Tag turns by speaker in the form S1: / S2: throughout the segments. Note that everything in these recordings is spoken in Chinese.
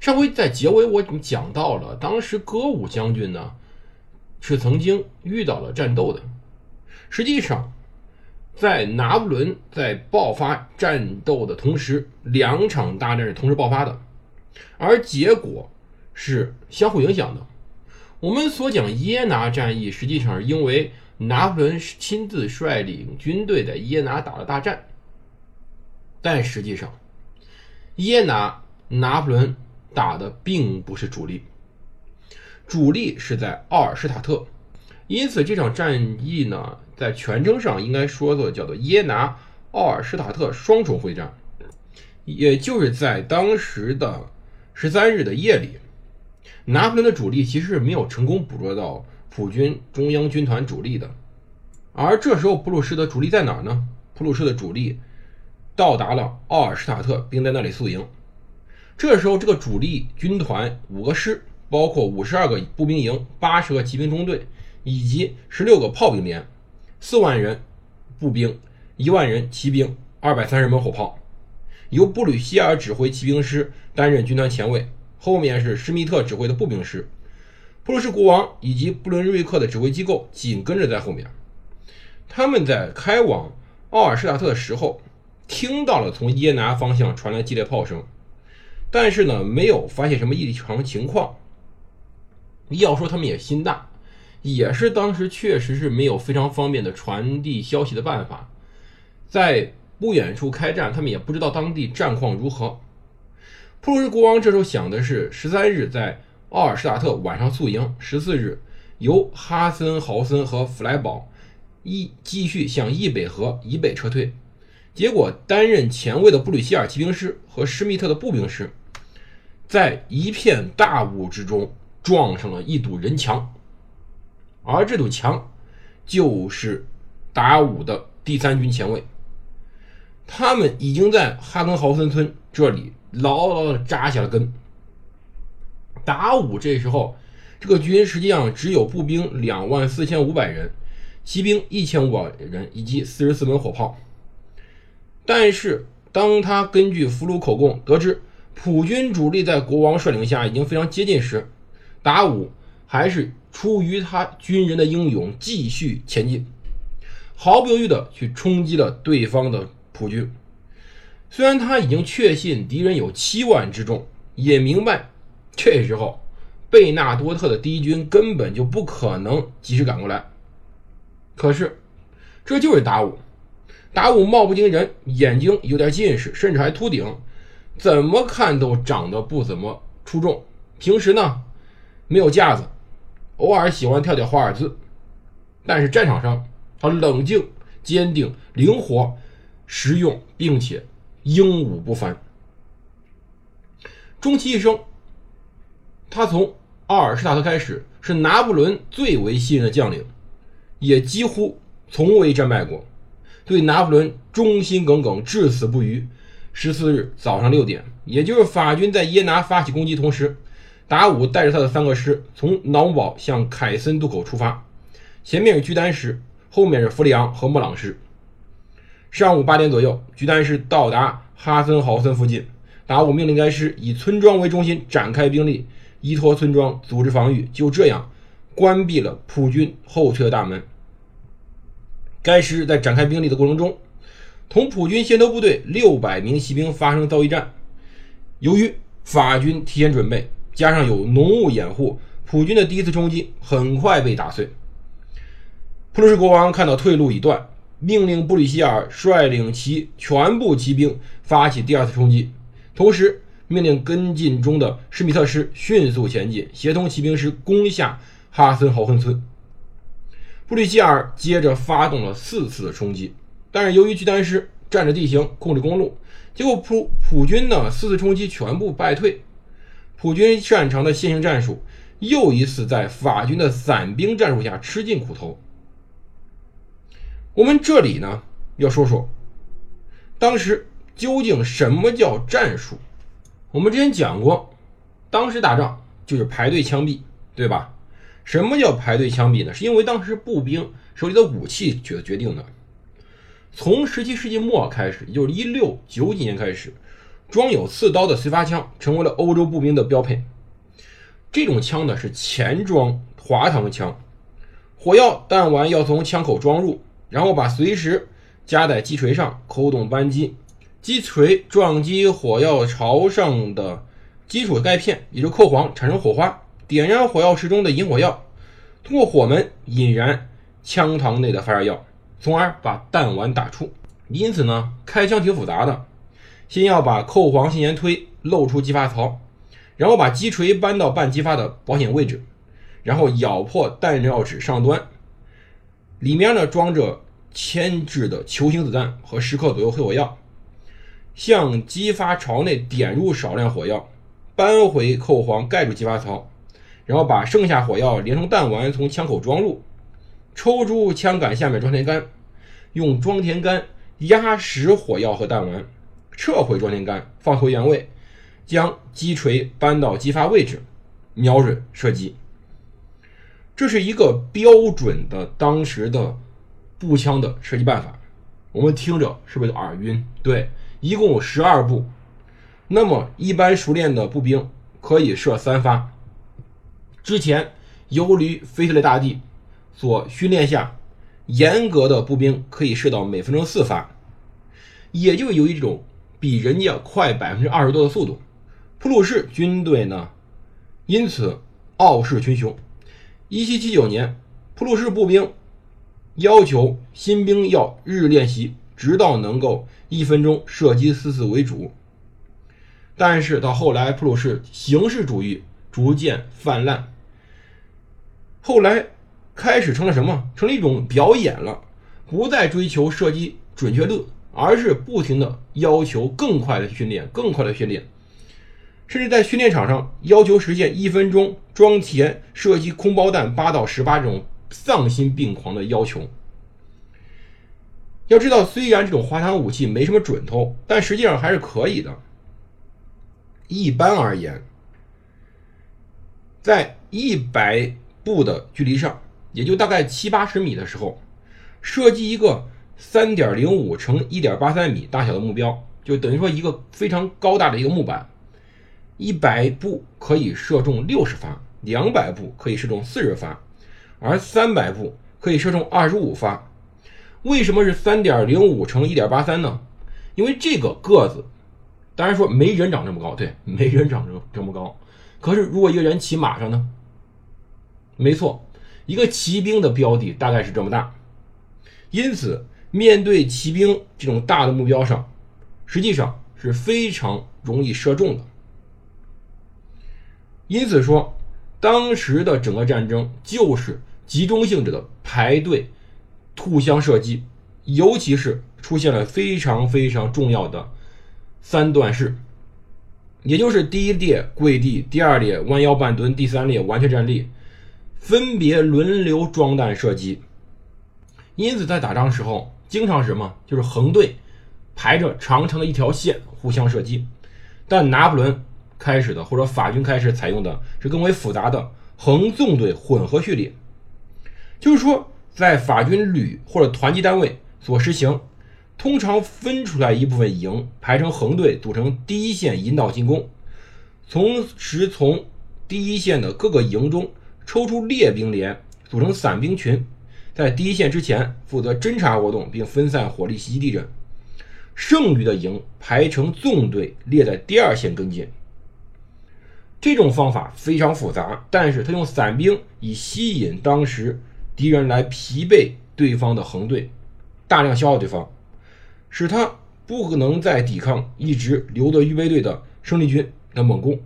S1: 上回在结尾我已经讲到了，当时歌舞将军呢是。曾经遇到了战斗的。实际上。在拿破仑在爆发战斗的同时，两场大战是。同时爆发的，而结果是。相互影响的。我们所讲耶拿战役，实际上是。因为拿破仑亲自率领军队在耶拿打了大战，但实际上耶拿拿破仑打的并不是主力，主力是在奥尔施塔特，因此这场战役呢。在全称上应该说作叫做耶拿奥尔施塔特双重会战，也就是在当时的十三日的夜里，拿破仑的主力其实是没有成功捕捉到普军中央军团主力的，而这时候普鲁士的主力在哪呢？普鲁士的主力到达了奥尔施塔特，并在那里宿营。这时候，这个主力军团五个师，包括五十二个步兵营、八十个骑兵中队以及十六个炮兵连。四万人步兵，一万人骑兵，二百三十门火炮，由布吕希尔指挥骑兵师担任军团前卫，后面是施密特指挥的步兵师，普鲁士国王以及布伦瑞克的指挥机构紧跟着在后面。他们在开往奥尔施塔特的时候，听到了从耶拿方向传来激烈炮声，但是呢，没有发现什么异常情况。要说他们也心大。也是当时确实是没有非常方便的传递消息的办法，在不远处开战，他们也不知道当地战况如何。普鲁士国王这时候想的是，十三日在奥尔施塔特晚上宿营，十四日由哈森豪森和弗莱堡一继续向易北河以北撤退。结果担任前卫的布吕希尔骑兵师和施密特的步兵师，在一片大雾之中撞上了一堵人墙。而这堵墙就是达武的第三军前卫，他们已经在哈根豪森村这里牢牢的扎下了根。达武这时候这个军实际上只有步兵两万四千五百人，骑兵一千五百人以及四十四门火炮。但是当他根据俘虏口供得知普军主力在国王率领下已经非常接近时，达武还是。出于他军人的英勇，继续前进，毫不犹豫地去冲击了对方的普军。虽然他已经确信敌人有七万之众，也明白这时候贝纳多特的第一军根本就不可能及时赶过来。可是，这就是达武。达武貌不惊人，眼睛有点近视，甚至还秃顶，怎么看都长得不怎么出众。平时呢，没有架子。偶尔喜欢跳跳华尔兹，但是战场上他冷静、坚定、灵活、实用，并且英武不凡。终其一生，他从奥尔施塔特开始是拿破仑最为信任的将领，也几乎从未战败过，对拿破仑忠心耿耿，至死不渝。十四日早上六点，也就是法军在耶拿发起攻击同时。达武带着他的三个师从瑙堡向凯森渡口出发，前面是居丹师，后面是弗里昂和莫朗师。上午八点左右，居丹师到达哈森豪森附近，达武命令该师以村庄为中心展开兵力，依托村庄组织防御。就这样，关闭了普军后撤大门。该师在展开兵力的过程中，同普军先头部队六百名骑兵发生遭遇战。由于法军提前准备。加上有浓雾掩护，普军的第一次冲击很快被打碎。普鲁士国王看到退路已断，命令布里希尔率领其全部骑兵发起第二次冲击，同时命令跟进中的施密特师迅速前进，协同骑兵师攻下哈森豪亨村。布里希尔接着发动了四次的冲击，但是由于巨丹师占着地形控制公路，结果普普军呢四次冲击全部败退。普军擅长的线性战术又一次在法军的散兵战术下吃尽苦头。我们这里呢要说说，当时究竟什么叫战术？我们之前讲过，当时打仗就是排队枪毙，对吧？什么叫排队枪毙呢？是因为当时步兵手里的武器决决定的。从十七世纪末开始，也就是一六九几年开始。装有刺刀的随发枪成为了欧洲步兵的标配。这种枪呢是前装滑膛枪，火药弹丸要从枪口装入，然后把随时夹在击锤上，扣动扳机，击锤撞击火药朝上的基础盖片，也就扣簧，产生火花，点燃火药室中的引火药，通过火门引燃枪膛内的发射药，从而把弹丸打出。因此呢，开枪挺复杂的。先要把扣簧向前推，露出击发槽，然后把击锤搬到半击发的保险位置，然后咬破弹药纸上端，里面呢装着铅制的球形子弹和十克左右黑火药，向击发槽内点入少量火药，扳回扣簧盖住击发槽，然后把剩下火药连同弹丸从枪口装入，抽出枪杆下面装填杆，用装填杆压实火药和弹丸。撤回装填杆，放回原位，将击锤搬到击发位置，瞄准射击。这是一个标准的当时的步枪的射击办法。我们听着是不是耳晕？对，一共有十二步。那么一般熟练的步兵可以射三发。之前游离腓特烈大帝所训练下，严格的步兵可以射到每分钟四发，也就由于这种。比人家快百分之二十多的速度，普鲁士军队呢，因此傲视群雄。一七七九年，普鲁士步兵要求新兵要日练习，直到能够一分钟射击四次为主。但是到后来，普鲁士形式主义逐渐泛滥，后来开始成了什么？成了一种表演了，不再追求射击准确率。而是不停的要求更快的训练，更快的训练，甚至在训练场上要求实现一分钟装填射击空包弹八到十八这种丧心病狂的要求。要知道，虽然这种滑膛武器没什么准头，但实际上还是可以的。一般而言，在一百步的距离上，也就大概七八十米的时候，射击一个。三点零五乘一点八三米大小的目标，就等于说一个非常高大的一个木板，一百步可以射中六十发，两百步可以射中四十发，而三百步可以射中二十五发。为什么是三点零五乘一点八三呢？因为这个个子，当然说没人长这么高，对，没人长这这么高。可是如果一个人骑马上呢？没错，一个骑兵的标的大概是这么大，因此。面对骑兵这种大的目标上，实际上是非常容易射中的。因此说，当时的整个战争就是集中性质的排队互相射击，尤其是出现了非常非常重要的三段式，也就是第一列跪地，第二列弯腰半蹲，第三列完全站立，分别轮流装弹射击。因此，在打仗时候。经常什么？就是横队排着长长的一条线互相射击。但拿破仑开始的，或者法军开始采用的是更为复杂的横纵队混合序列。就是说，在法军旅或者团级单位所实行，通常分出来一部分营排成横队，组成第一线引导进攻，同时从第一线的各个营中抽出列兵连，组成散兵群。在第一线之前负责侦察活动，并分散火力袭击敌人。剩余的营排成纵队列在第二线跟进。这种方法非常复杂，但是他用散兵以吸引当时敌人来疲惫对方的横队，大量消耗对方，使他不可能再抵抗一直留在预备队的生力军的猛攻。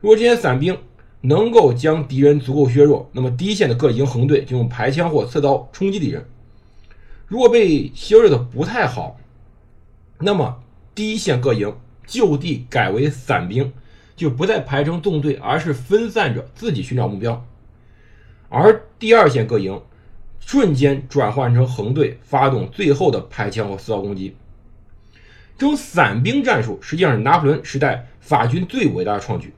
S1: 如果这些散兵，能够将敌人足够削弱，那么第一线的各营横队就用排枪或刺刀冲击敌人。如果被削弱的不太好，那么第一线各营就地改为散兵，就不再排成纵队，而是分散着自己寻找目标。而第二线各营瞬间转换成横队，发动最后的排枪或刺刀攻击。这种散兵战术实际上是拿破仑时代法军最伟大的创举，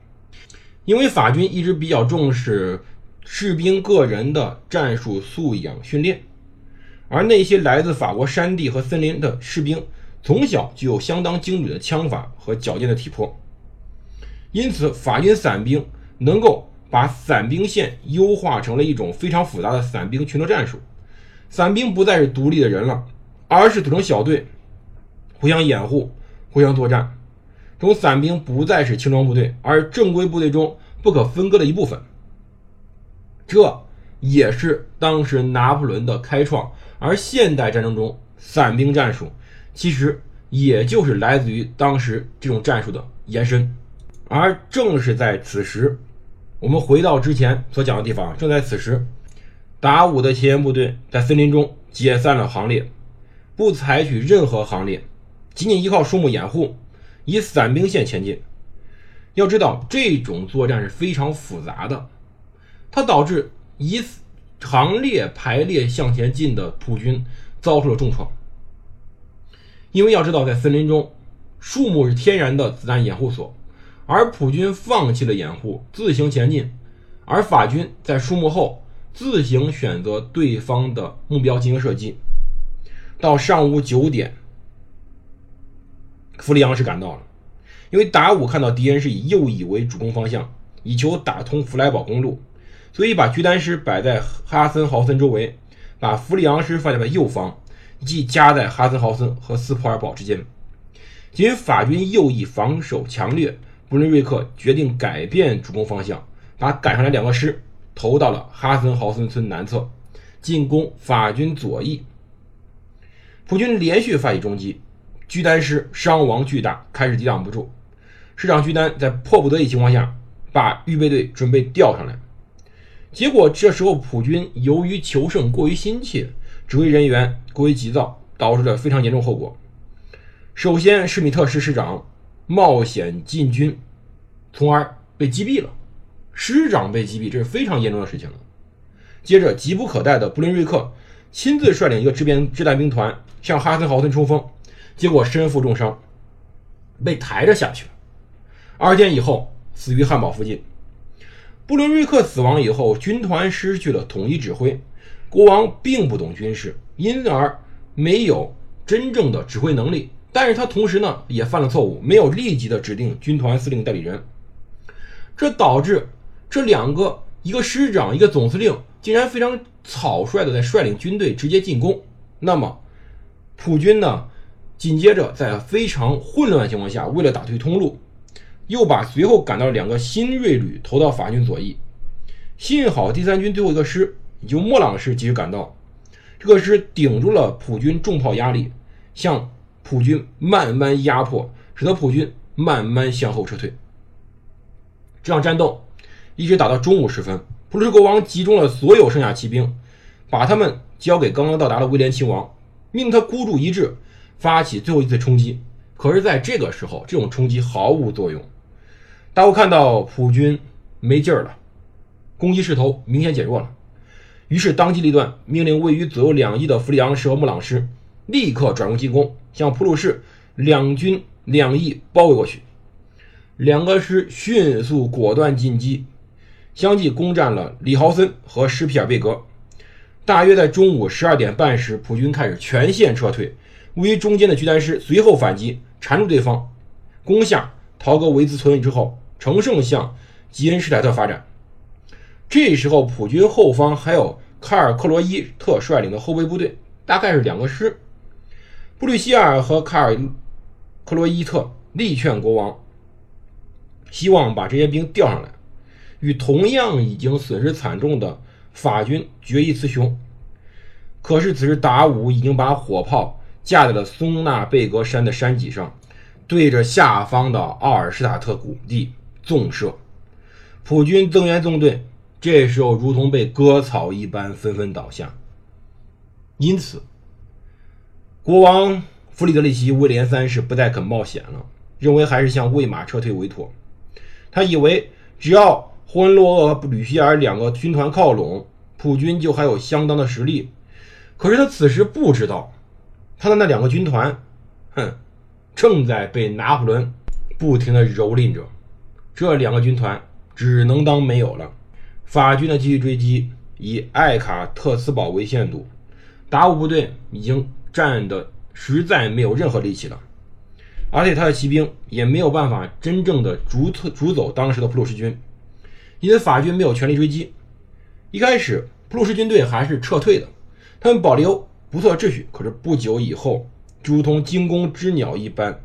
S1: 因为法军一直比较重视士兵个人的战术素养训练，而那些来自法国山地和森林的士兵，从小就有相当精准的枪法和矫健的体魄，因此法军散兵能够。把散兵线优化成了一种非常复杂的散兵群斗战术，散兵不再是独立的人了，而是组成小队，互相掩护、互相作战。这种散兵不再是轻装部队，而正规部队中不可分割的一部分。这也是当时拿破仑的开创。而现代战争中，散兵战术其实也就是来自于当时这种战术的延伸。而正是在此时。我们回到之前所讲的地方，正在此时，达武的前沿部队在森林中解散了行列，不采取任何行列，仅仅依靠树木掩护，以散兵线前进。要知道，这种作战是非常复杂的，它导致以行列排列向前进的普军遭受了重创。因为要知道，在森林中，树木是天然的子弹掩护所。而普军放弃了掩护，自行前进；而法军在树木后自行选择对方的目标进行射击。到上午九点，弗里昂是赶到了，因为达武看到敌人是以右翼为主攻方向，以求打通弗莱堡公路，所以把居丹师摆在哈森豪森周围，把弗里昂师放在了右方，即夹在哈森豪森和斯普尔堡之间。仅法军右翼防守强烈。布伦瑞克决定改变主攻方向，把赶上来两个师投到了哈森豪森村南侧，进攻法军左翼。普军连续发起攻击，居丹师伤亡巨大，开始抵挡不住。师长居丹在迫不得已情况下，把预备队准备调上来。结果这时候普军由于求胜过于心切，指挥人员过于急躁，导致了非常严重后果。首先，施米特师师长。冒险进军，从而被击毙了。师长被击毙，这是非常严重的事情了。接着，急不可待的布林瑞克亲自率领一个支边支弹兵团向哈森豪森冲锋，结果身负重伤，被抬着下去了。二天以后，死于汉堡附近。布伦瑞克死亡以后，军团失去了统一指挥，国王并不懂军事，因而没有真正的指挥能力。但是他同时呢也犯了错误，没有立即的指定军团司令代理人，这导致这两个一个师长一个总司令竟然非常草率的在率领军队直接进攻。那么普军呢紧接着在非常混乱的情况下，为了打退通路，又把随后赶到两个新锐旅投到法军左翼。幸好第三军最后一个师由莫朗师及时赶到，这个师顶住了普军重炮压力，向。普军慢慢压迫，使得普军慢慢向后撤退。这场战斗一直打到中午时分，普鲁士国王集中了所有剩下骑兵，把他们交给刚刚到达的威廉亲王，命他孤注一掷，发起最后一次冲击。可是，在这个时候，这种冲击毫无作用。大伙看到普军没劲儿了，攻击势头明显减弱了，于是当机立断，命令位于左右两翼的弗里昂师和穆朗师立刻转入进攻。向普鲁士两军两翼包围过去，两个师迅速果断进击，相继攻占了里豪森和施皮尔贝格。大约在中午十二点半时，普军开始全线撤退。位于中间的居丹师随后反击，缠住对方，攻下陶格维兹村之后，乘胜向吉恩施泰特发展。这时候，普军后方还有卡尔克罗伊特率领的后备部队，大概是两个师。布吕希尔和卡尔克罗伊特力劝国王，希望把这些兵调上来，与同样已经损失惨重的法军决一雌雄。可是此时达武已经把火炮架在了松纳贝格山的山脊上，对着下方的奥尔施塔特谷地纵射。普军增援纵队这时候如同被割草一般纷纷倒下。因此。国王弗里德里希威廉三世不再肯冒险了，认为还是向魏玛撤退为妥。他以为只要霍恩洛厄和吕皮尔两个军团靠拢，普军就还有相当的实力。可是他此时不知道，他的那两个军团，哼，正在被拿破仑不停的蹂躏着。这两个军团只能当没有了。法军的继续追击以艾卡特斯堡为限度，达乌部队已经战得实在没有任何力气了。而且他的骑兵也没有办法真正的逐退逐走当时的普鲁士军，因为法军没有全力追击。一开始普鲁士军队还是撤退的，他们保留不错秩序。可是不久以后，就如同惊弓之鸟一般，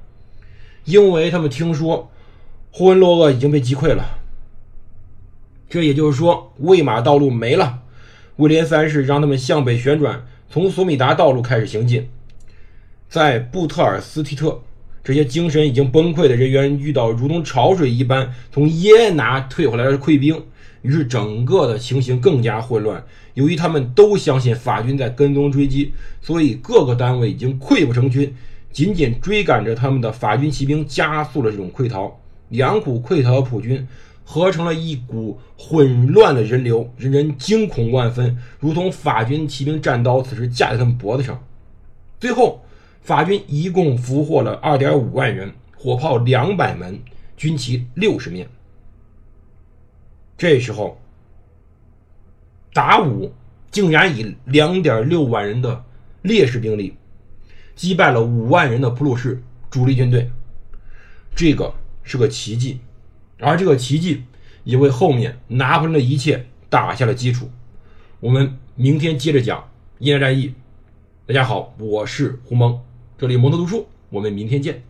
S1: 因为他们听说霍恩洛厄已经被击溃了。这也就是说，魏玛道路没了。威廉三世让他们向北旋转，从索米达道路开始行进，在布特尔斯提特。这些精神已经崩溃的人员遇到如同潮水一般从耶拿退回来的溃兵，于是整个的情形更加混乱。由于他们都相信法军在跟踪追击，所以各个单位已经溃不成军，紧紧追赶着他们的法军骑兵加速了这种溃逃。两股溃逃的普军合成了一股混乱的人流，人人惊恐万分，如同法军骑兵战刀此时架在他们脖子上。最后。法军一共俘获了二点五万人，火炮两百门，军旗六十面。这时候，达武竟然以两点六万人的劣势兵力击败了五万人的普鲁士主力军队，这个是个奇迹，而这个奇迹也为后面拿破仑的一切打下了基础。我们明天接着讲耶拿战役。大家好，我是胡蒙。这里蒙特读书，我们明天见。